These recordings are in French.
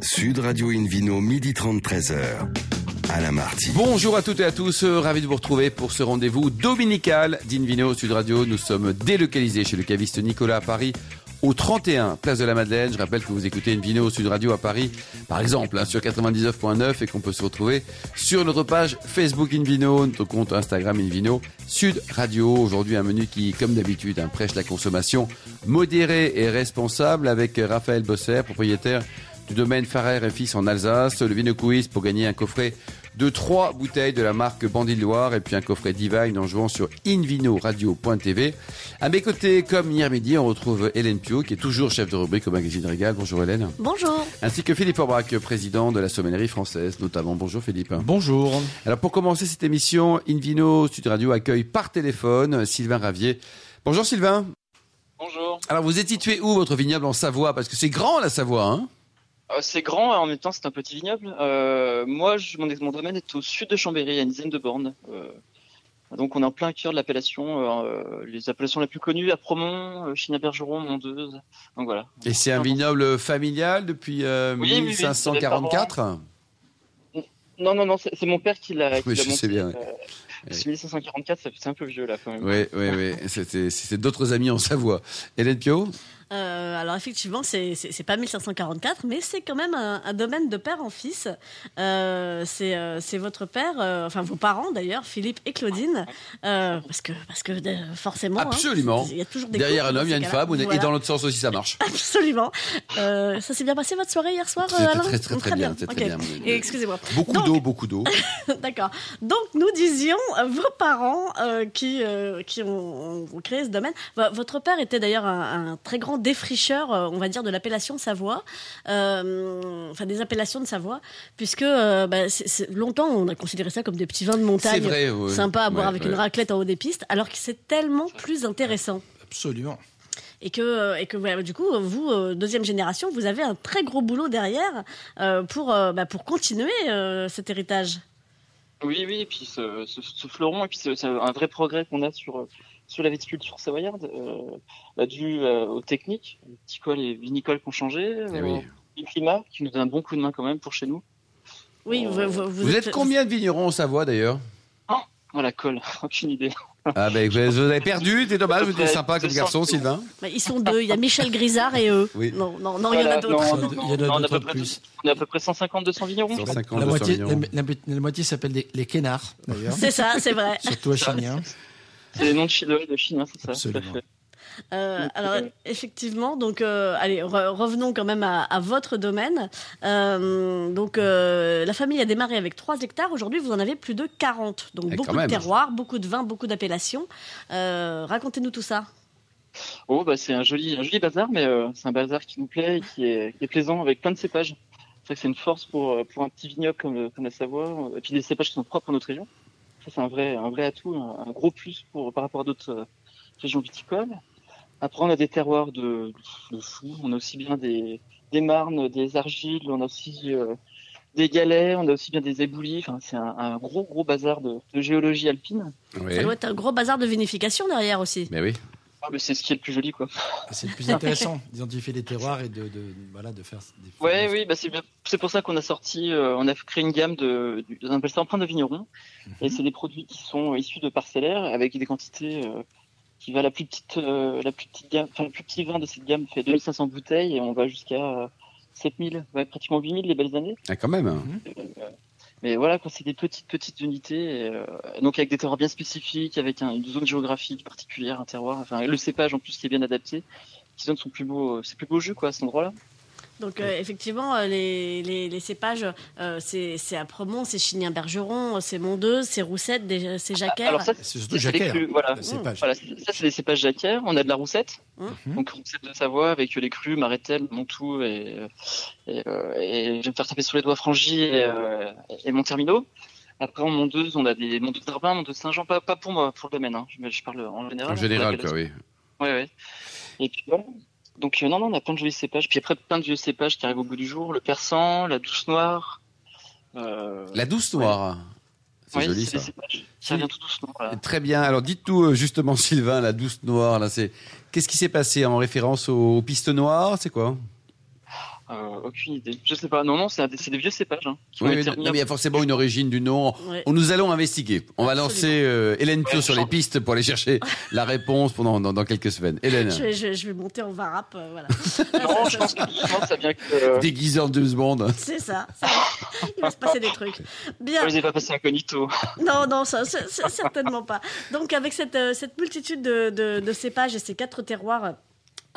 Sud Radio Invino, midi 30, 13h. Alain Marty. Bonjour à toutes et à tous, euh, ravi de vous retrouver pour ce rendez-vous dominical d'Invino Sud Radio. Nous sommes délocalisés chez le caviste Nicolas à Paris au 31 Place de la Madeleine. Je rappelle que vous écoutez une vidéo Sud Radio à Paris, par exemple, hein, sur 99.9 et qu'on peut se retrouver sur notre page Facebook Invino, notre compte Instagram Invino Sud Radio. Aujourd'hui, un menu qui, comme d'habitude, hein, prêche la consommation modérée et responsable avec Raphaël Bosser, propriétaire du domaine Farrer et Fils en Alsace. Le Vino Quiz pour gagner un coffret de trois bouteilles de la marque Bandit Loire et puis un coffret Divine en jouant sur invinoradio.tv. À mes côtés, comme hier midi, on retrouve Hélène Pio, qui est toujours chef de rubrique au magazine Régal. Bonjour Hélène. Bonjour. Ainsi que Philippe Aubrac, président de la sommellerie française, notamment. Bonjour Philippe. Bonjour. Alors pour commencer cette émission, Invino Studio Radio accueille par téléphone Sylvain Ravier. Bonjour Sylvain. Bonjour. Alors vous êtes situé où votre vignoble en Savoie? Parce que c'est grand la Savoie, hein? C'est grand, en même temps c'est un petit vignoble. Euh, moi, je, mon, mon, domaine est au sud de Chambéry, à une dizaine de bornes. Euh, donc on est en plein cœur de l'appellation, euh, les appellations les plus connues, à Promont, Chigny-Bergeron, Mondeuse. Donc voilà. Et c'est un vignoble familial depuis oui, 1544 oui, Non, non, non, c'est mon père qui l'a Oui, je monté, sais bien. 1544, c'est un peu vieux là quand même. Oui, oui, oui. C'était d'autres amis en Savoie. Hélène Pio euh, alors effectivement, c'est pas 1544, mais c'est quand même un, un, domaine de père en fils. Euh, c'est euh, votre père, euh, enfin vos parents d'ailleurs, Philippe et Claudine, parce que parce que forcément. Hein, Absolument. Il y a toujours des derrière un homme, il y a une femme, voilà. et dans l'autre sens aussi, ça marche. Absolument. ça s'est bien passé votre soirée hier soir, Alain très, très, très, bien, très, bien. Excusez-moi. Beaucoup d'eau, beaucoup d'eau. D'accord. Donc nous disions vos parents qui qui ont, ont, créé ce domaine. Votre père était d'ailleurs un, un très grand défricheur, euh, on va dire, de l'appellation Savoie, euh, enfin des appellations de Savoie, puisque euh, bah, c est, c est, longtemps on a considéré ça comme des petits vins de montagne, vrai, ouais. sympas à boire ouais, avec ouais. une raclette en haut des pistes, alors que c'est tellement plus intéressant. Absolument. Et que, et que voilà, du coup, vous, euh, deuxième génération, vous avez un très gros boulot derrière euh, pour, euh, bah, pour continuer euh, cet héritage. Oui, oui, et puis ce, ce, ce fleuron, et puis c'est un vrai progrès qu'on a sur, sur la viticulture savoyarde, euh, bah, dû euh, aux techniques, viticoles et vinicoles qui ont changé, Eh oui. le climat qui nous donne un bon coup de main quand même pour chez nous. Oui, vous, vous, vous, Vous êtes combien de vignerons en Savoie d'ailleurs? Ah, voilà, colle, aucune idée. Ah ben vous avez perdu, c'est dommage, vous êtes sympa comme garçon, Sylvain. Bah, ils sont deux, il y a Michel Grisard et eux. Oui. Non, non, non, il y en a d'autres. Il y en a d'autres plus. On a à peu près 150-200 vignerons. 150, la, 200 moitié, vignerons. la, la, la, moitié s'appelle les, les Kénards, d'ailleurs. C'est ça, c'est vrai. Surtout à Chignin. C'est les noms de Chine, de Chine, hein, c'est ça. Absolument. Euh, alors effectivement, donc euh, allez re revenons quand même à, à votre domaine. Euh, donc euh, la famille a démarré avec 3 hectares. Aujourd'hui, vous en avez plus de 40. Donc Et beaucoup de terroirs, beaucoup de vins, beaucoup d'appellations. Euh, Racontez-nous tout ça. Oh bah c'est un joli, un joli bazar, mais euh, c'est un bazar qui nous plaît, et qui est, qui est plaisant avec plein de cépages. C'est vrai que c'est une force pour pour un petit vignoble comme, comme la Savoie, et puis des cépages qui sont propres à notre région. Ça c'est un vrai un vrai atout, un, un gros plus pour par rapport à d'autres euh, régions viticoles. Après, on a des terroirs de, de fou. On a aussi bien des, des marnes, des argiles, on a aussi euh, des galets, on a aussi bien des éboulis. Enfin, c'est un, un, gros, gros bazar de, de géologie alpine. Oui. Ça doit être un gros bazar de vinification derrière aussi. Mais oui. Ah, mais c'est ce qui est le plus joli, quoi. C'est le plus intéressant d'identifier les terroirs et de, de, voilà, de faire des. Ouais, oui, bah c'est c'est pour ça qu'on a sorti, euh, on a créé une gamme de, de on appelle ça empreinte de vigneron, mm -hmm. et c'est des produits qui sont issus de parcellaires avec des quantités euh, qui va la plus petite, euh, la plus petite gamme, enfin le plus petit vin de cette gamme fait 2500 bouteilles et on va jusqu'à 7000, ouais, pratiquement 8000 les belles années. Ah, quand même. -hmm. Mais voilà, quand c'est des petites petites unités, euh, donc avec des terroirs bien spécifiques, avec un, une zone géographique particulière, un terroir, enfin le cépage en plus qui est bien adapté, qui donne son plus beau, ses plus beaux jus quoi à cet endroit-là. Donc euh, effectivement, les, les, les cépages, euh, c'est à Premont, c'est Chignin-Bergeron, c'est Mondeuse, c'est Roussette, c'est Jacquère. Alors ça, c'est surtout Jacquère. Voilà. Mmh. voilà. ça c'est les cépages Jacquère. On a de la Roussette, mmh. donc Roussette de Savoie avec les crus, Marétel, Montou et, et, euh, et je vais me faire taper sur les doigts Frangy et, euh, et Montermino. Après en Mondeuse, on a des Mondeuse d'Arbin, Mondeuse Saint-Jean, pas, pas pour moi, pour le domaine, hein. je, je, parle en général. En général, quoi, oui. Ouais, ouais. Et puis voilà. Donc euh, non, non, on a plein de jolis cépages. Puis après, plein de vieux cépages qui arrivent au bout du jour. Le persan, la douce noire. Euh... La douce noire ouais. C'est oui, joli ça. Ça vient tout doucement. Voilà. Très bien. Alors dites-nous justement, Sylvain, la douce noire, là, c'est qu'est-ce qui s'est passé en référence aux pistes noires C'est quoi? Euh, aucune idée. Je sais pas. Non, non, c'est des- vieux cépages. Hein, qui ont Oui, mais, été non, remis mais il y a forcément une origine du nom. Ouais. On nous allons investiguer. On va lancer euh, Hélène Pio Ouais, sur les pistes pour aller chercher la réponse pendant dans, dans quelques semaines. Hélène, Je vais, je, je vais monter en varap, euh, voilà. Non, je pense que ça vient que. Euh, déguisée en James Bond. C'est ça. Il va se passer des trucs. Bien. je les ai pas passés incognito. Non, non, ça, certainement pas. Donc, avec cette, euh, cette multitude de, de- de cépages et ces quatre terroirs.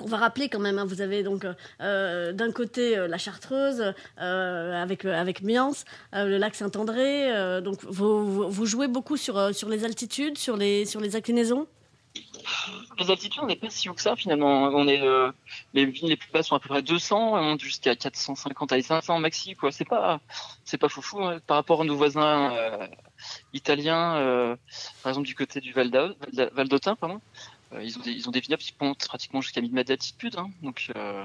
Euh, qu'on va rappeler quand même, hein. vous avez donc euh, d'un côté euh, la Chartreuse euh, avec euh, avec euh, le lac Saint-André. euh, donc vous, vous, jouez beaucoup sur euh, sur les altitudes, sur les sur les inclinaisons? Les altitudes, on n'est pas si haut que ça finalement. On est euh, les vignes les plus basses sont à peu près 200, on monte jusqu'à 450 à 500 maxi quoi. C'est pas c'est pas foufou hein. par rapport à nos voisins euh, italiens, euh, par exemple du côté du Val d'Autun, pardon. Euh, ils ont des ils ont des vignobles qui montent pratiquement jusqu'à 1000 mètres d'altitude. Hein. Donc euh,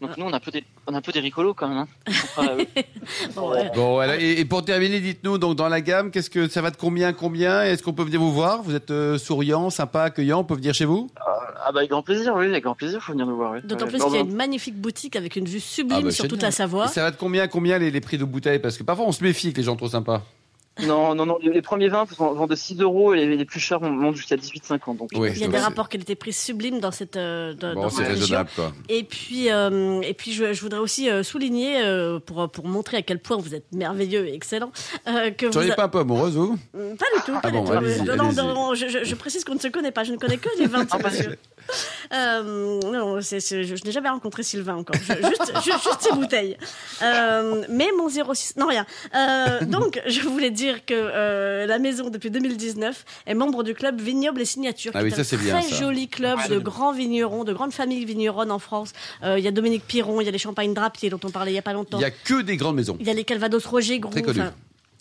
donc nous on a un peu des on a un peu des ricolos quand même. Hein. Eux. Bon, ouais. Bon, voilà. et, et pour terminer, dites-nous donc dans la gamme, qu'est-ce que ça va de combien, combien? Est-ce qu'on peut venir vous voir? Vous êtes euh, souriant, sympa, accueillant On peut venir chez vous? Ah bah avec grand plaisir, oui, avec grand plaisir, faut venir nous voir. Oui. D'autant Ouais. plus qu'il y a une magnifique boutique avec une vue sublime Ah bah, sur toute la Savoie. Et ça va de combien, combien les, les prix de bouteilles? Parce que parfois on se méfie que les gens trop sympas. Non, non, non, les, premiers vins vont, de 6 euros et les, plus chers vont- montent jusqu'à 18,50. Donc, Oui, Il y a des rapports qualité-prix sublimes dans cette euh, dans, Bon, dans c'est cette raisonnable quoi. Et puis, euh, et puis je, je voudrais aussi euh, souligner, euh, pour, pour montrer à quel point vous êtes merveilleux et excellent, euh, que Vous vous... seriez pas un peu amoureuse, vous? Mm, Pas du tout, pas Ah bon, du tout. non, non, allez-y. non, je, je- je précise qu'on ne se connaît pas, je ne connais que les vins Euh, non, je, je n'ai jamais rencontré Sylvain encore, Je- juste, juste, juste ses bouteilles. Euh, mais mon 06, non rien. Euh, donc, je voulais dire que euh, la maison, depuis 2019, est membre du club Vignoble et Signature, Ah qui oui, est ça, un c'est bien, très ça. joli club de grands vignerons, de grandes familles vigneronnes en France. Euh, Il y a Dominique Piron, il y a les Champagnes Drapier dont on parlait il y a pas longtemps. Il y a que des grandes maisons. Il y a les Calvados Roger Gros. Très connus.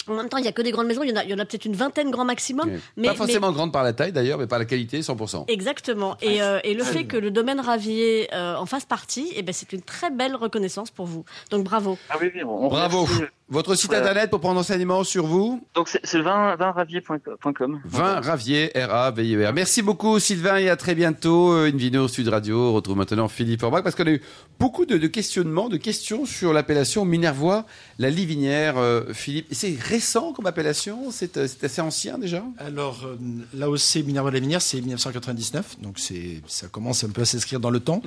En même temps, il y a que des grandes maisons. Il y en a, il y en a peut-être une vingtaine grand maximum. Mais, pas forcément grande par la taille d'ailleurs, mais par la qualité, 100%. mais- exactement. Et, euh, et le fait que le domaine Ravier euh, en fasse partie, eh ben, c'est une très belle reconnaissance pour vous. Donc bravo. Ah oui, oui, on, on Bravo. remercie. Votre site Ouais. internet pour prendre enseignement sur vous Donc c'est c'est le vin, vinravier.com. Vin Ravier, R-A-V-I-E-R. Merci beaucoup Sylvain et à très bientôt. Euh, Invino Sud Radio. On retrouve maintenant Philippe Orbach parce qu'on a eu beaucoup de, de questionnements, de questions sur l'appellation Minervois, la Livinière. Euh, Philippe, c'est récent comme appellation? C'est euh, assez ancien déjà? Alors, euh, l'AOC Minerva Lavinière, c'est 1999, donc ça commence un peu à s'inscrire dans le temps,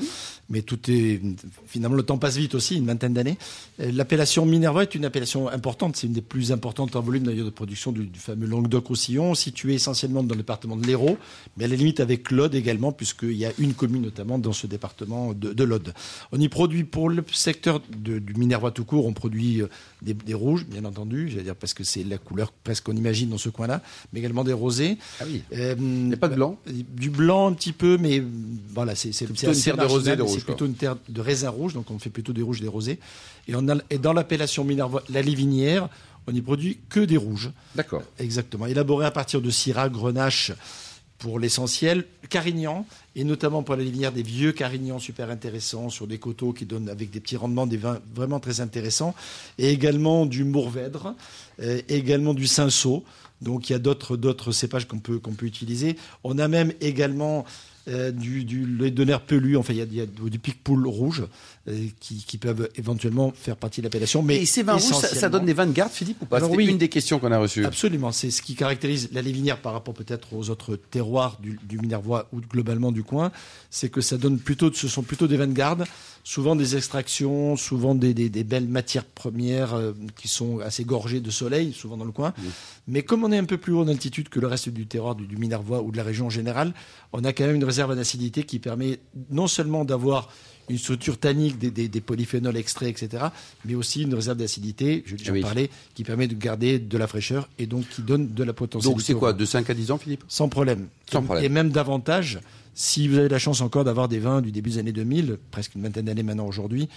mais tout est, finalement, le temps passe vite aussi, une vingtaine d'années. Euh, L'appellation Minerva est une appellation importante, c'est une des plus importantes en volume d'ailleurs de production du, du fameux Languedoc-Roussillon, située essentiellement dans le département de l'Hérault, mais à la limite avec l'Aude également, puisqu'il y a une commune notamment dans ce département de, de l'Aude. On y produit pour le secteur de- du Minervois tout court, on produit euh, des, des rouges, bien entendu, j'allais dire parce que c'est la couleur presque qu'on imagine dans ce coin-là, mais également des rosés. Ah oui. Euh, Il n'y a pas de blanc Du blanc un petit peu, mais euh, voilà, c'est plutôt une terre de rosé, de rouge, C'est plutôt une terre de raisin rouge, donc on fait plutôt des rouges et des rosés. Et, on a, et dans l'appellation Minervois, la Livinière, on n'y produit que des rouges. D'accord. Exactement. Élaboré à partir de Syrah, Grenache pour l'essentiel, Carignan, et notamment pour la livinière des vieux Carignans super intéressants sur des coteaux qui donnent avec des petits rendements des vins vraiment très intéressants, et également du Mourvèdre, euh, également du Cinsault. Donc il y a d'autres d'autres cépages qu'on peut qu'on peut utiliser. On a même également euh, du, du nerf pelu, enfin il y a, y a du rouge euh, qui, qui peuvent éventuellement faire partie de l'appellation. Mais et ces vins rouges, ça, donne des vins de garde, Philippe, ou pas? C'était oui. une des questions qu'on a reçues. Absolument, c'est ce qui caractérise la Lévinière par rapport peut-être aux autres terroirs du, du Minervois ou globalement du coin, c'est que ça donne plutôt, ce sont plutôt des vins de garde, souvent des extractions, souvent des, des- des belles matières premières euh, qui sont assez gorgées de soleil, souvent dans le coin. Mais comme on est un peu plus haut en altitude que le reste du terroir du, du Minervois ou de la région en général, on a quand même une réserve d'acidité qui permet non seulement d'avoir une structure tannique des, des- des polyphénols extraits, etc., mais aussi une réserve d'acidité, je j'en Oui. parlais, qui permet de garder de la fraîcheur et donc qui donne de la potentialité. Donc c'est quoi. De 5 à 10 ans, Philippe? Sans problème. Sans et, problème. Et même davantage, si vous avez la chance encore d'avoir des vins du début des années 2000, presque une vingtaine d'années maintenant aujourd'hui,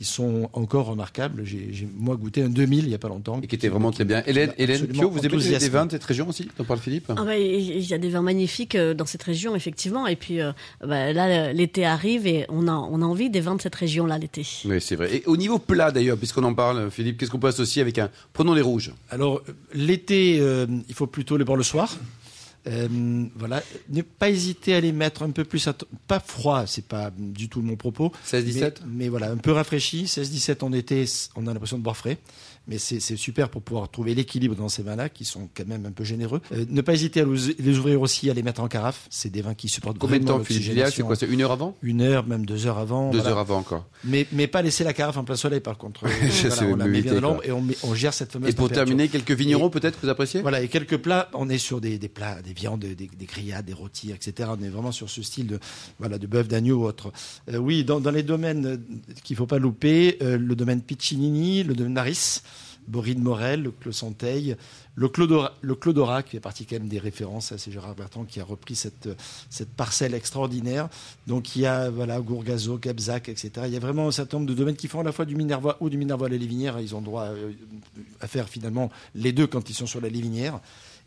ils sont encore remarquables. J'ai moi goûté un 2000 il n'y a pas longtemps. Et qui était vraiment très bien. Hélène, Hélène Pio, vous aimez enthousiasmé. vins de cette région aussi Philippe Ah bah, il y a des vins magnifiques euh, dans cette région, effectivement. Et puis euh, bah, là, l'été arrive et on a, on a envie des vins de cette région-là l'été. Oui, c'est vrai. Et au niveau plat, d'ailleurs, puisqu'on en parle, Philippe, qu'est-ce qu'on peut associer avec un. Prenons les rouges. Alors, l'été, euh, il faut plutôt les boire le soir. Euh, voilà, ne pas hésiter à les mettre un peu plus, pas froid, c'est pas du tout mon propos. 16-17 mais, mais voilà, un peu rafraîchi. 16-17 en été, on a l'impression de boire frais. Mais c'est super pour pouvoir trouver l'équilibre dans ces vins-là, qui sont quand même un peu généreux. Euh, ne pas hésiter à les ouvrir aussi, à les mettre en carafe. C'est des vins qui supportent Combien de temps, C'est quoi C'est une heure avant? Une heure, même deux heures avant. Deux voilà. heures avant encore. Mais, mais pas laisser la carafe en plein soleil, par contre. Je sais, on la me met bien dans et on, met- on gère cette fameuse Et pour terminer, quelques vignerons peut-être que vous appréciez? Voilà, et quelques plats, on est sur des, des plats, des viandes, des, des grillades, des rôtis, etc. On est vraiment sur ce style de, voilà, de bœuf, d'agneau ou autre. Euh, oui, dans, dans les domaines euh, qu'il faut pas louper, euh, le domaine Piccinini, le domaine Naris, Boris de Morel, le Clos Santeil, le Clodora, le Clodora, qui fait partie quand même des références, c'est Gérard Bertrand qui a repris cette, parcelle extraordinaire. Donc il y a voilà, Gourgazo, Gabzac, etc. Il y a vraiment un certain nombre de domaines qui font à la fois du Minervois ou du Minervois à la Lévinière. Ils ont droit euh, à faire finalement les deux quand ils sont sur la Lévinière.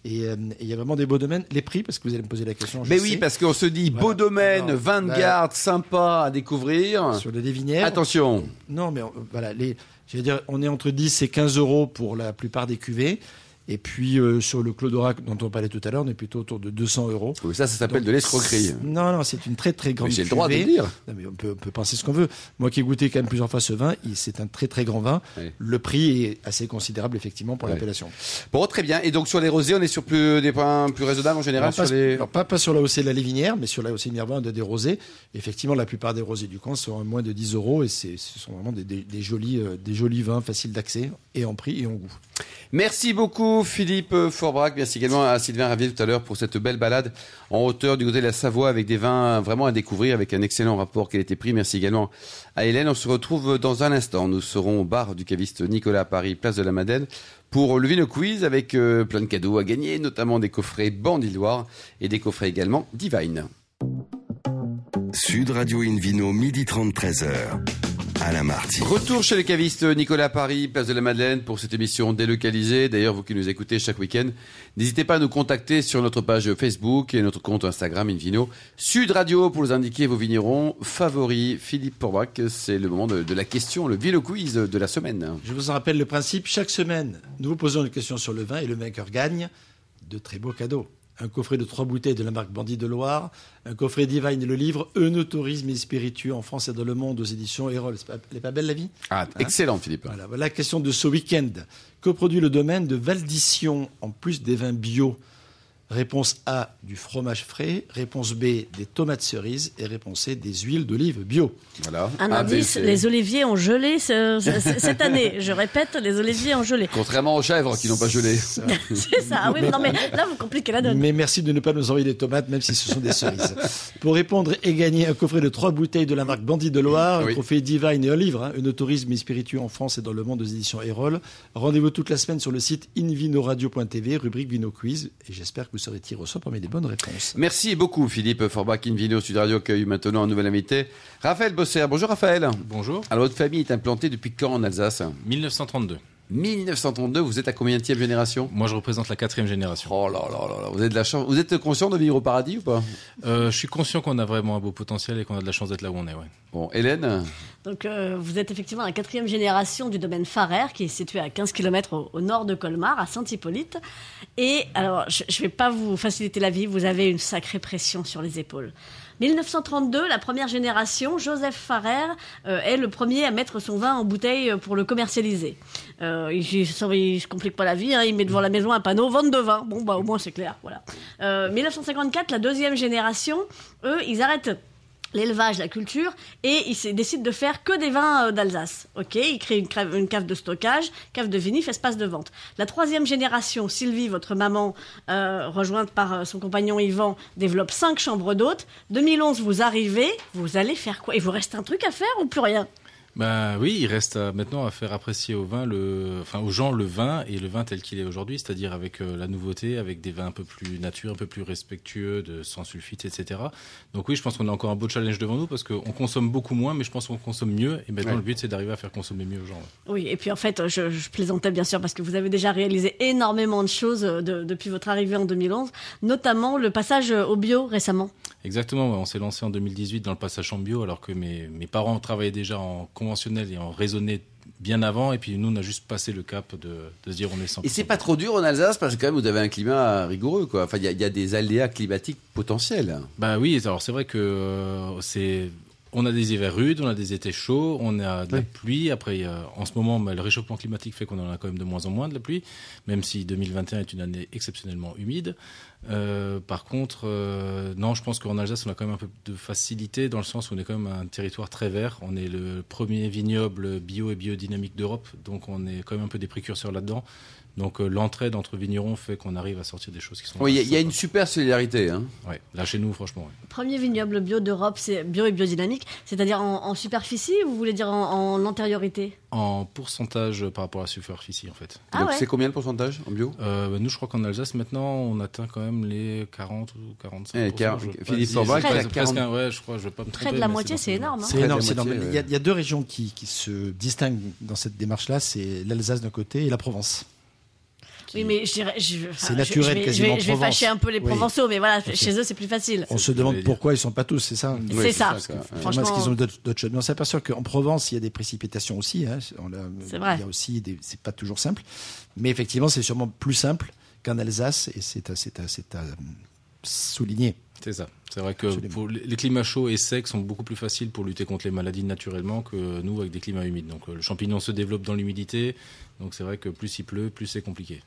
Et euh, et il y a vraiment des beaux domaines. Les prix, parce que vous allez me poser la question. je Mais oui, sais. parce qu'on se dit Voilà. beau domaine, Alors, vin de bah, garde, sympa à découvrir. Sur les Lévinières. Attention, Non, mais euh, voilà, les, j'allais dire, on est entre 10 et 15 euros pour la plupart des cuvées. Et puis euh, sur le Clodorac dont on parlait tout à l'heure, on est plutôt autour de 200 euros. Oui, ça, ça s'appelle de l'escroquerie. Non, non, c'est une très très grande Mais j'ai le droit de le dire. Non, mais on peut, on peut penser ce qu'on veut. Moi qui ai goûté quand même plusieurs fois ce vin, c'est un très très grand vin. Oui. Le prix est assez considérable effectivement pour l'appellation. Bon, très bien. Et donc sur les rosés, on est sur plus, des points plus raisonnables en général Alors, pas, sur les... alors, pas, pas sur la haussée de la Lévinière, mais sur la haussée de Minervois, on a des rosés. Effectivement, la plupart des rosés du coin sont à moins de 10 euros et ce sont vraiment des, des- des jolis, euh, des jolis vins faciles d'accès et en prix et en goût. Merci beaucoup Philippe Forbrac. Merci également à Sylvain Ravier tout à l'heure pour cette belle balade en hauteur du côté de la Savoie avec des vins vraiment à découvrir avec un excellent rapport qualité-prix. Merci également à Hélène. On se retrouve dans un instant. Nous serons au bar du caviste Nicolas à Paris, place de la Madeleine pour le Vino Quiz avec euh, plein de cadeaux à gagner, notamment des coffrets Bandiloire et des coffrets également Divine. Sud Radio Invino, midi 30, 13h. Alain Marty. Retour chez le caviste Nicolas Paris, place de la Madeleine, pour cette émission délocalisée. D'ailleurs, vous qui nous écoutez chaque week-end, n'hésitez pas à nous contacter sur notre page Facebook et notre compte Instagram Invino. Sud Radio pour nous indiquer vos vignerons favoris. Philippe Porbrac, c'est le moment de, de la question, le Vino Quiz de la semaine. Je vous en rappelle le principe. Chaque semaine, nous vous posons une question sur le vin et le vainqueur gagne de très beaux cadeaux. Un coffret de trois bouteilles de la marque Bandit de Loire, un coffret Divine et le livre Eunotourisme et spiritueux en France et dans le monde aux éditions Erol. Elle est pas belle la vie? Ah, excellent Philippe. Voilà, voilà la question de ce week-end. Que produit le domaine de Valdition en plus des vins bio? Réponse A, du fromage frais. Réponse B, des tomates cerises. Et réponse C, des huiles d'olive bio. Voilà. Un A, indice, les oliviers ont gelé ce- ce- ce- cette année. Je répète, les oliviers ont gelé. Contrairement aux chèvres qui n'ont pas gelé. C'est ça. Ah oui, non mais là vous compliquez la donne. Mais merci de ne pas nous envoyer des tomates, même si ce sont des cerises. Pour répondre et gagner un coffret de trois bouteilles de la marque Bandit de Loire, Oui. un coffret Divine et un livre, hein, un tourisme et spiritueux en France et dans le monde aux éditions Erol. Rendez-vous toute la semaine sur le site invinoradio.tv, rubrique Vino Quiz. Et j'espère que vous serez tiré au sort parmi les bonnes réponses. Merci beaucoup Philippe Forbach. Invino Sud Radio accueille maintenant un nouvel invité, Raphaël Bosser. Bonjour Raphaël. Bonjour. Alors votre famille est implantée depuis quand en Alsace? 1932. 1932, vous êtes à combien de génération? Moi, je représente la quatrième génération. Oh là là là là, vous avez de la chance. Vous êtes conscient de vivre au paradis ou pas? Euh, je suis conscient qu'on a vraiment un beau potentiel et qu'on a de la chance d'être là où on est. Ouais. Bon, Hélène? Donc euh, vous êtes effectivement la quatrième génération du domaine Farrer, qui est situé à 15 km au, au nord de Colmar, à Saint-Hippolyte. Et alors, je ne vais pas vous faciliter la vie, vous avez une sacrée pression sur les épaules. 1932, la première génération, Joseph Farrer euh, est le premier à mettre son vin en bouteille euh, pour le commercialiser. Euh, il, se complique pas la vie, hein, il met devant la maison un panneau vente de vin. Bon, bah au moins c'est clair, voilà. Euh, 1954, la deuxième génération, eux, ils arrêtent l'élevage, la culture, et ils se- décident de faire que des vins euh, d'Alsace. Ok, une, crève- une cave de stockage, cave de vinif, espace de vente. La troisième génération, Sylvie, votre maman, euh, rejointe par euh, son compagnon Yvan, développe cinq chambres d'hôtes. 2011, vous arrivez, vous allez faire quoi? Il vous reste un truc à faire ou plus rien? Bah oui, il reste à- maintenant à faire apprécier au vin, le, enfin aux gens le vin et le vin tel qu'il est aujourd'hui, c'est-à-dire avec euh, la nouveauté, avec des vins un peu plus nature, un peu plus respectueux, de sans sulfite, etc. Donc oui, je pense qu'on a encore un beau challenge devant nous parce qu'on consomme beaucoup moins, mais je pense qu'on consomme mieux. Et maintenant, Ouais. le but c'est d'arriver à faire consommer mieux aux gens. ouais. Oui, et puis en fait, je, je plaisantais bien sûr parce que vous avez déjà réalisé énormément de choses euh, de- depuis votre arrivée en 2011, notamment le passage euh, au bio récemment. Exactement, on s'est lancé en 2018 dans le passage en bio alors que mes, mes parents travaillaient déjà en conventionnel et en raisonné bien avant. Et puis nous, on a juste passé le cap de, de se dire on est 100%. Et c'est pas trop dur en Alsace parce que quand même vous avez un climat rigoureux quoi. Enfin il y, a- il y a des aléas climatiques potentiels. Bah oui, alors c'est vrai que euh, c'est. On a des hivers rudes, on a des étés chauds, on a de la Oui. pluie. Après, a- en ce moment, bah, le réchauffement climatique fait qu'on en a quand même de moins en moins de la pluie, même si 2021 est une année exceptionnellement humide. Euh, par contre, euh, non, je pense qu'en Alsace, on a quand même un peu de facilité dans le sens où on est quand même un territoire très vert. On est le premier vignoble bio et biodynamique d'Europe, donc on est quand même un peu des précurseurs là-dedans. Donc euh, l'entraide entre vignerons fait qu'on arrive à sortir des choses qui sont. Oui, il y a- y, une super solidarité. Hein. Ouais, là chez nous, franchement. ouais. Premier vignoble bio d'Europe, c'est bio et biodynamique, c'est-à-dire en, en superficie ou vous voulez dire en, en antériorité? En pourcentage par rapport à la superficie, en fait. Ah Donc ouais. c'est combien le pourcentage en bio? Euh, bah, nous, je crois qu'en Alsace, maintenant, on atteint quand même les 40 ou 45 Eh, car- Philippe Forbach, presque- il a 40. presque un- ouais, je crois, je vais pas me Près tromper, de la moitié, c'est ce- énorme. hein. C'est Près énorme, c'est énorme. Il y, a, ouais. il y a deux régions qui, qui se distinguent dans cette démarche-là, c'est l'Alsace d'un côté et la Provence. Oui, mais je dirais. je- C'est naturel je vais- quasiment Je vais, je vais fâcher un peu les Oui. Provençaux, mais voilà, chez eux, c'est plus facile. On se demande pourquoi ils sont pas tous, c'est ça C'est ça. parce que- ouais. Franchement, est-ce qu'ils ont d'autres choses Mais on s'aperçoit qu'en Provence, il y a des précipitations aussi. hein. C'est vrai. Il y a aussi des. C'est pas toujours simple, mais effectivement, c'est sûrement plus simple qu'en Alsace, et c'est à, c'est à, c'est à euh, souligner. C'est ça. C'est vrai que pour les climats chauds et secs sont beaucoup plus faciles pour lutter contre les maladies naturellement que nous avec des climats humides. Donc euh, le champignon se développe dans l'humidité. Donc c'est vrai que plus il pleut, plus c'est compliqué.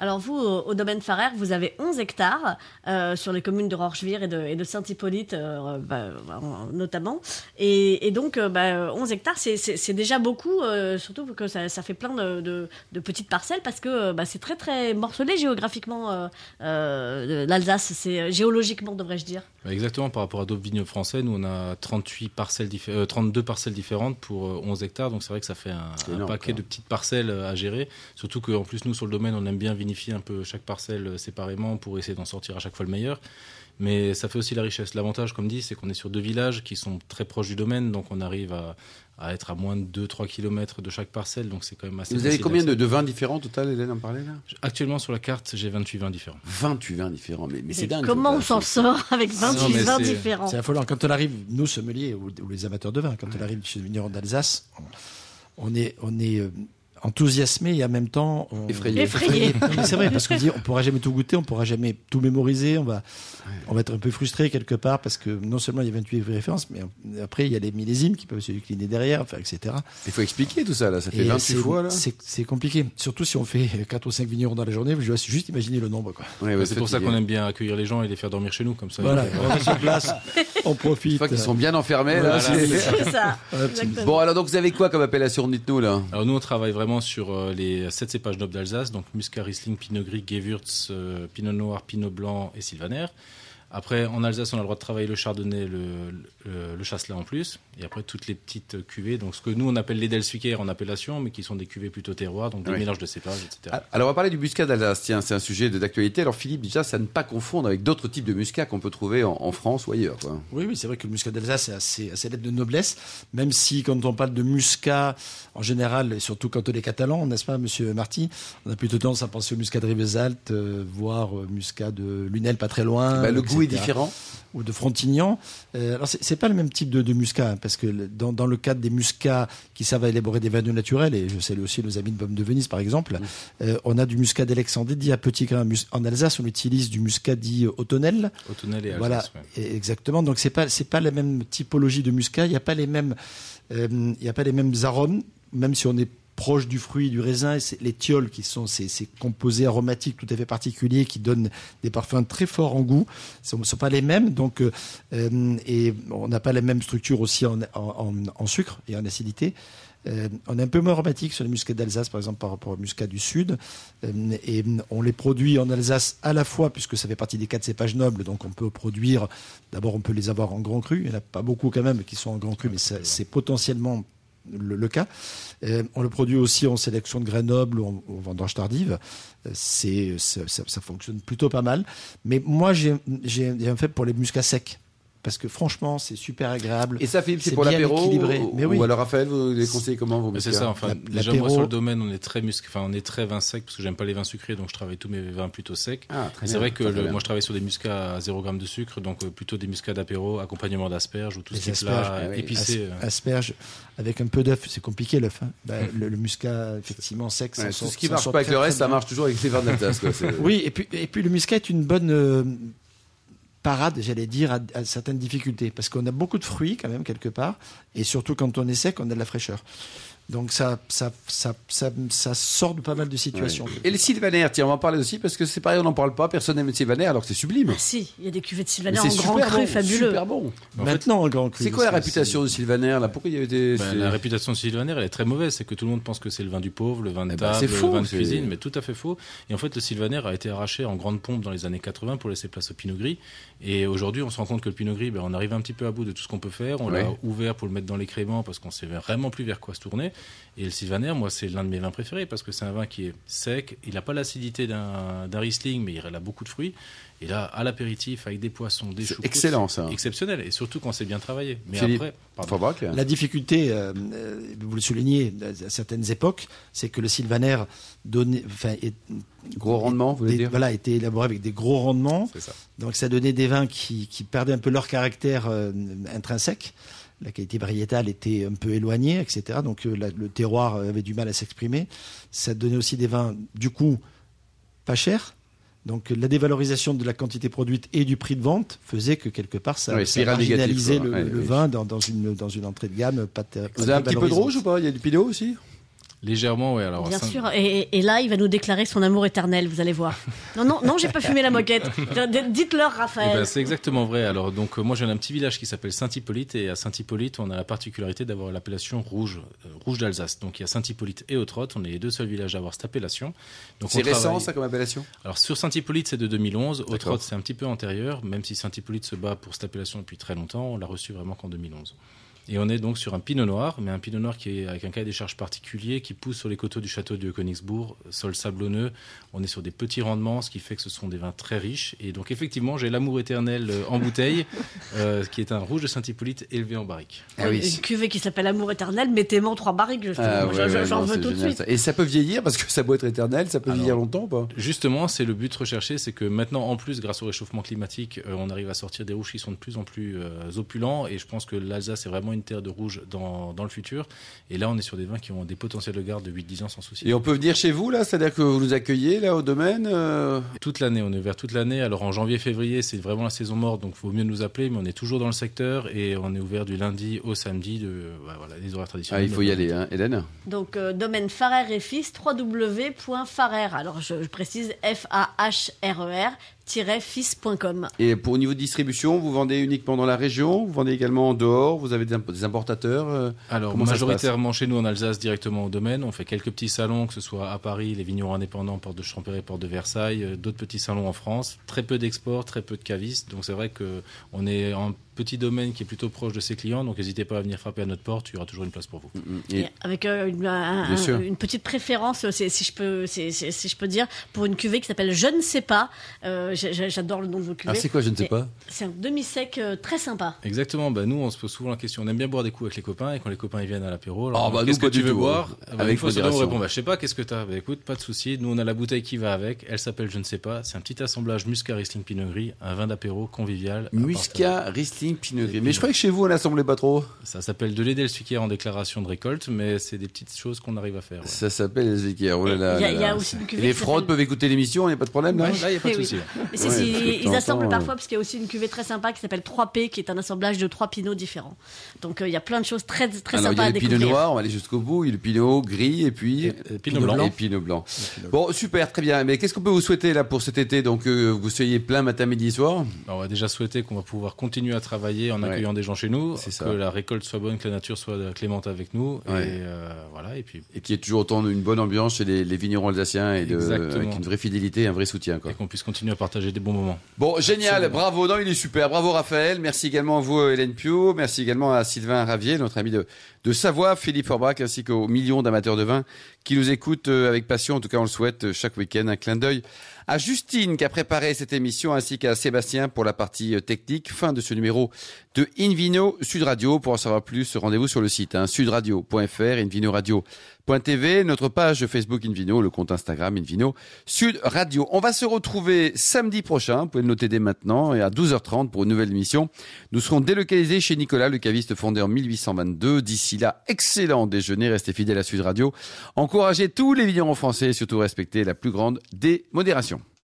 Alors vous, au, domaine Farrer, vous avez 11 hectares euh, sur les communes de Rochevire et de, et de Saint-Hippolyte euh, bah, en- notamment. Et, et donc, euh, bah, 11 hectares, c'est- déjà beaucoup, euh, surtout que ça, ça fait plein de, de- de petites parcelles parce que bah, c'est très très morcelé géographiquement euh, euh, l'Alsace, c'est géologiquement devrais-je dire. Bah, Exactement, par rapport à d'autres vignobles français, nous on a 38 parcelles euh, 32 parcelles différentes pour euh, 11 hectares, donc c'est vrai que ça fait un, C'est un énorme, paquet quoi. de petites parcelles euh, à gérer. Surtout qu'en plus, nous sur le domaine, on aime bien vinifier un peu chaque parcelle euh, séparément pour essayer d'en sortir à chaque fois le meilleur. Mais ça fait aussi la richesse. L'avantage, comme dit, c'est qu'on est sur deux villages qui sont très proches du domaine, donc on arrive à, à être à moins de 2-3 km de chaque parcelle, donc c'est quand même assez Vous avez combien de, vins différents au total, Hélène en parlait là? Actuellement sur la carte, j'ai 28 vins différents. 28 vins différents, mais, mais c'est dingue. Comment on s'en sort avec 28 non, mais vins différents C'est affolant. Quand on arrive, nous, sommeliers ou, ou les amateurs de vin, quand on arrive chez les vignerons d'Alsace, on, on est, on est euh, enthousiasmé et en même temps on- Effrayé. C'est vrai parce qu'on dit on pourra jamais tout goûter, on pourra jamais tout mémoriser, on va, on va être un peu frustré quelque part parce que non seulement il y a 28 références, mais après il y a les millésimes qui peuvent se décliner derrière, enfin, etc. Il faut expliquer tout ça là, ça fait Et 28 c'est- fois là. C'est compliqué, surtout si on fait 4 ou 5 vignerons dans la journée, je dois juste imaginer le nombre. Quoi. Ouais, c'est pour ça qu'on aime bien accueillir les gens et les faire dormir chez nous, comme ça. Voilà, on sur place, on Une profite. fois qu'ils sont bien enfermés. Voilà. c'est- C'est ça. Bon alors donc vous avez quoi comme appellation dites-nous là? Alors nous, on travaille vraiment sur euh, les sept cépages nobles d'Alsace, donc Muscat, Riesling, Pinot Gris, Gewürz, euh, Pinot Noir, Pinot Blanc et Sylvaner. Après, en Alsace, on a le droit de travailler le Chardonnay, le, le, le Chasselas en plus, et après toutes les petites cuvées, donc ce que nous on appelle les Delswicker en appellation, mais qui sont des cuvées plutôt terroirs, donc des Oui. mélanges de cépages, etc. Alors on va parler du muscat d'Alsace, tiens, c'est un sujet d'actualité. Alors Philippe, déjà, ça ne pas confondre avec d'autres types de muscat qu'on peut trouver en, en France ou ailleurs. Quoi. Oui, oui, c'est vrai que le muscat d'Alsace est assez, assez lettre de noblesse, même si quand on parle de muscat, en général, et surtout quand on est catalan, n'est-ce pas, monsieur Marty, on a plutôt tendance à penser au muscat de Rivesaltes, euh, voire euh, muscat de Lunel, pas très loin. Bah, le etc. goût est différent. Ou de Frontignan. Euh, alors, c'est pas le même type de, de muscat, hein, parce que dans, dans le cadre des muscats qui servent à élaborer des vins naturels, et je salue aussi nos amis de Pomme de Venise, par exemple, euh, on a du muscat d'Alexandrie dit à petit grain. En Alsace, on utilise du muscat dit euh, automnel. Automnel et Alsace. Voilà, ouais. et- exactement. Donc c'est pas c'est pas la même typologie de muscat. Il n'y a pas les mêmes euh, il y a pas les mêmes arômes, même si on est proche du fruit, du raisin. Et c'est les tioles qui sont ces, ces composés aromatiques tout à fait particuliers qui donnent des parfums très forts en goût. Ce ne sont pas les mêmes. Donc euh, et on n'a pas la même structure aussi en, en, en- en sucre et en acidité. Euh, on est un peu moins aromatique sur les muscats d'Alsace, par exemple, par rapport aux muscats du Sud. Euh, et on les produit en Alsace à la fois, puisque ça fait partie des quatre cépages nobles, donc on peut produire, d'abord on peut les avoir en grand cru, il n'y en a pas beaucoup quand même qui sont en grand cru, mais c'est potentiellement le, cas. Euh, on le produit aussi en sélection de grains nobles ou en, en vendange tardive. Euh, C'est, ça, ça- fonctionne plutôt pas mal. Mais moi, j'ai un fait pour les muscats secs. Parce que franchement, c'est super agréable. Et ça, Philippe, c'est pour l'apéro équilibré. ou, Mais oui. ou alors Raphaël, vous les conseillez comment c'est ça, enfin, La- déjà moi sur le domaine, on est très musc, enfin on est très vin sec parce que j'aime pas les vins sucrés, donc je travaille tous mes vins plutôt secs. Ah, C'est vrai que le- moi je travaille sur des muscats à 0 g de sucre, donc euh, plutôt des muscats d'apéro, accompagnement d'asperges ou tout ce Les qui est plat asperges, ah oui. épicé. As- euh. asperges avec un peu d'œuf, c'est compliqué l'œuf. hein. Bah, le, le muscat, effectivement, sec, Ouais, tout sort- ce qui marche pas avec le reste, ça marche toujours avec les vins quoi. C'est- Oui, et puis, et puis le muscat est une bonne euh, parade, j'allais dire, à, certaines difficultés. Parce qu'on a beaucoup de fruits, quand même, quelque part. Et surtout, quand on est sec, on a de la fraîcheur. Donc, ça, ça, ça, ça, ça sort de pas mal de situations. Et le sylvaner, tiens, on va en parler aussi parce que c'est pareil, on n'en parle pas, personne n'aime le sylvaner alors que c'est sublime. Ah si, il y a des cuvées de c'est en grand cru, bon, fabuleux. Super bon. Fait, Maintenant, en grand cru. C'est quoi la réputation de Sylvaner là? Pourquoi il y avait des. bah, la réputation de Sylvaner, elle est très mauvaise. C'est que tout le monde pense que c'est le vin du pauvre, le vin de Eh ben, table, le vin de cuisine, mais tout à fait faux. Et en fait, le Sylvaner a été arraché en grande pompe dans les années 80 pour laisser place au Pinot Gris. Et aujourd'hui, on se rend compte que le Pinot Gris, ben, on arrive un petit peu à bout de tout ce qu'on peut faire. On l'a ouvert pour le mettre dans les créments parce qu'on sait vraiment plus vers quoi se tourner. Et le Sylvaner, moi, c'est l'un de mes vins préférés parce que c'est un vin qui est sec. Il n'a pas l'acidité d'un d'un Riesling, mais il a beaucoup de fruits. Et là, à l'apéritif, avec des poissons, des choucroutes, excellent, ça. Exceptionnel. Et surtout quand c'est bien travaillé. Mais après, pardon. La difficulté, euh, euh, vous le soulignez, à certaines époques, c'est que le sylvaner donnait, enfin, est- Gros rendement, vous voulez des- dire voilà, était élaboré avec des gros rendements. C'est ça. Donc ça donnait des vins qui, qui perdaient un peu leur caractère euh, intrinsèque. La qualité variétale était un peu éloignée, etc. Donc euh, la- le terroir avait du mal à s'exprimer. Ça donnait aussi des vins, du coup, pas chers. Donc la dévalorisation de la quantité produite et du prix de vente faisait que quelque part ça, Oui, ça marginalisait le, Ouais, le oui. vin dans, dans une, dans une entrée de gamme pas, Vous avez un petit peu de rouge ou pas? Il y a du pinot aussi? Légèrement, oui. Alors, Bien ça- sûr, et, et là, il va nous déclarer son amour éternel, vous allez voir. Non, non, non, j'ai pas fumé la moquette. Dites-leur, Eh Raphaël. ben, c'est exactement vrai. Alors, donc, euh, moi, viens d'un petit village qui s'appelle Saint-Hippolyte, et à Saint-Hippolyte, on a la particularité d'avoir l'appellation rouge, euh, rouge d'Alsace. Donc, il y a Saint-Hippolyte et Autrotte. On est les deux seuls villages à avoir cette appellation. Donc, C'est récent, travaille- ça, comme appellation? Alors, sur Saint-Hippolyte, c'est de 2011. D'accord. Autrotte, c'est un petit peu antérieur. Même si Saint-Hippolyte se bat pour cette appellation depuis très longtemps, on l'a reçu vraiment qu'en 2011. Et on est donc sur un pinot noir, mais un pinot noir qui est avec un cahier des charges particulier, qui pousse sur les coteaux du château de Königsbourg, sol sablonneux. On est sur des petits rendements, ce qui fait que ce sont des vins très riches. Et donc, effectivement, j'ai l'amour éternel euh, en bouteille, euh, qui est un rouge de Saint-Hippolyte élevé en barrique. Ah oui. Une cuvée qui s'appelle Amour éternel, mettez-moi en trois barriques, justement. Ah, Moi, ouais, je- ouais, J'en non, veux tout de suite. ça. Et ça peut vieillir parce que ça peut être éternel, ça peut Alors, vieillir longtemps ou pas? Justement, c'est le but recherché, c'est que maintenant, en plus, grâce au réchauffement climatique, euh, on arrive à sortir des rouges qui sont de plus en plus euh, opulents. Et je pense que l'Alsace est vraiment une terre de rouge dans, dans le futur. Et là, on est sur des vins qui ont des potentiels de garde de 8-10 ans sans souci. Et on peut venir chez vous, là C'est-à-dire que vous nous accueillez, là, au domaine euh, Toute l'année, on est ouvert toute l'année. Alors en janvier-février, c'est vraiment la saison morte, donc il faut mieux nous appeler, mais on est toujours dans le secteur et on est ouvert du lundi au samedi, de bah, voilà, les horaires Ah, traditionnels. il faut y aller, hein, Hélène Donc, euh, domaine Farrer et Fils, www.farrer. Alors, je, je précise F-A-H-R-E-R. fils.com. Et pour au niveau de distribution, vous vendez uniquement dans la région Vous vendez également en dehors Vous avez des, imp- des importateurs euh Alors, majoritairement chez nous en Alsace, directement au domaine. On fait quelques petits salons, que ce soit à Paris, les vignerons indépendants, Porte de Champéry, Porte de Versailles, euh, d'autres petits salons en France. Très peu d'exports, très peu de cavistes. Donc, c'est vrai qu'on est en petit domaine qui est plutôt proche de ses clients. Donc, n'hésitez pas à venir frapper à notre porte. Il y aura toujours une place pour vous. Et- Et avec euh, une, un- petite préférence, euh, si je peux, si je peux dire, pour une cuvée qui s'appelle Je ne sais pas. Euh, J'adore le nom de vos cuvées. Ah, c'est quoi Je ne sais pas? C'est un demi-sec euh, très sympa. Exactement, bah nous on se pose souvent la question, on aime bien boire des coups avec les copains et quand les copains ils viennent à l'apéro, alors Ah, bah, qu'est-ce que tu veux tout, boire? hein. Bah, Avec une fois on répond, bah, je sais pas, qu'est-ce que t'as? Bah écoute, pas de souci, nous on a la bouteille qui va avec, elle s'appelle je ne sais pas, c'est un petit assemblage Muscat Riesling Pinot Gris, un vin d'apéro convivial. Muscat, Riesling, Pinot Gris. Mais je croyais que chez vous, on n'assemblait pas trop. Ça s'appelle de l'Edelsuiker en déclaration de récolte, mais c'est des petites choses qu'on arrive à faire. ouais. Ça s'appelle les équerres. Oh là là Il y a- là il y a là. aussi une Et cuvée Les qui fraudes s'appelle- peuvent écouter l'émission, il n'y a pas de problème là Là, il n'y a pas de Eh oui. souci. Mais si, Ouais, si, parce que de temps ils en assemblent temps, parfois parce qu'il y a aussi une cuvée très sympa qui s'appelle 3P, qui est un assemblage de trois pinots différents. Donc euh, il y a plein de choses très très Alors, il y sympas a à le pinot découvrir. noir, on va aller jusqu'au bout. Il y a le pinot gris et puis. Et- et pinot blanc. Et pinot blanc. Bon, super, très bien. Mais qu'est-ce qu'on peut vous souhaiter là pour cet été? Donc, euh, vous soyez plein matin, midi, soir. On va déjà souhaiter qu'on va pouvoir continuer à travailler en Ouais. accueillant des gens chez nous, C'est que la récolte soit bonne, que la nature soit clémente avec nous, Ouais. et euh, voilà, et puis Et qu'il y ait toujours autant une bonne ambiance chez les, les vignerons alsaciens et de, avec une vraie fidélité, un vrai soutien. Quoi. et qu'on puisse continuer à partager des bons moments. Bon, génial, Absolument. bravo, non, il est super, bravo Raphaël, merci également à vous Hélène Pio, merci également à Sylvain Ravier, notre ami de, de Savoie, Philippe Forbach, ainsi qu'aux millions d'amateurs de vin qui nous écoutent euh, avec passion, en tout cas on le souhaite euh, chaque week-end, un clin d'œil à Justine qui a préparé cette émission, ainsi qu'à Sébastien pour la partie euh, technique, fin de ce numéro de Invino Sud Radio. Pour en savoir plus, rendez-vous sur le site hein, sudradio.fr, invinoradio.tv, notre page Facebook Invino, le compte Instagram Invino Sud Radio. On va se retrouver samedi prochain, vous pouvez le noter dès maintenant, et à 12h30 pour une nouvelle émission. Nous serons délocalisés chez Nicolas, le caviste fondé en 1822. D'ici là, excellent déjeuner, restez fidèles à Sud Radio. Encouragez tous les vignerons français et surtout respectez la plus grande des modérations.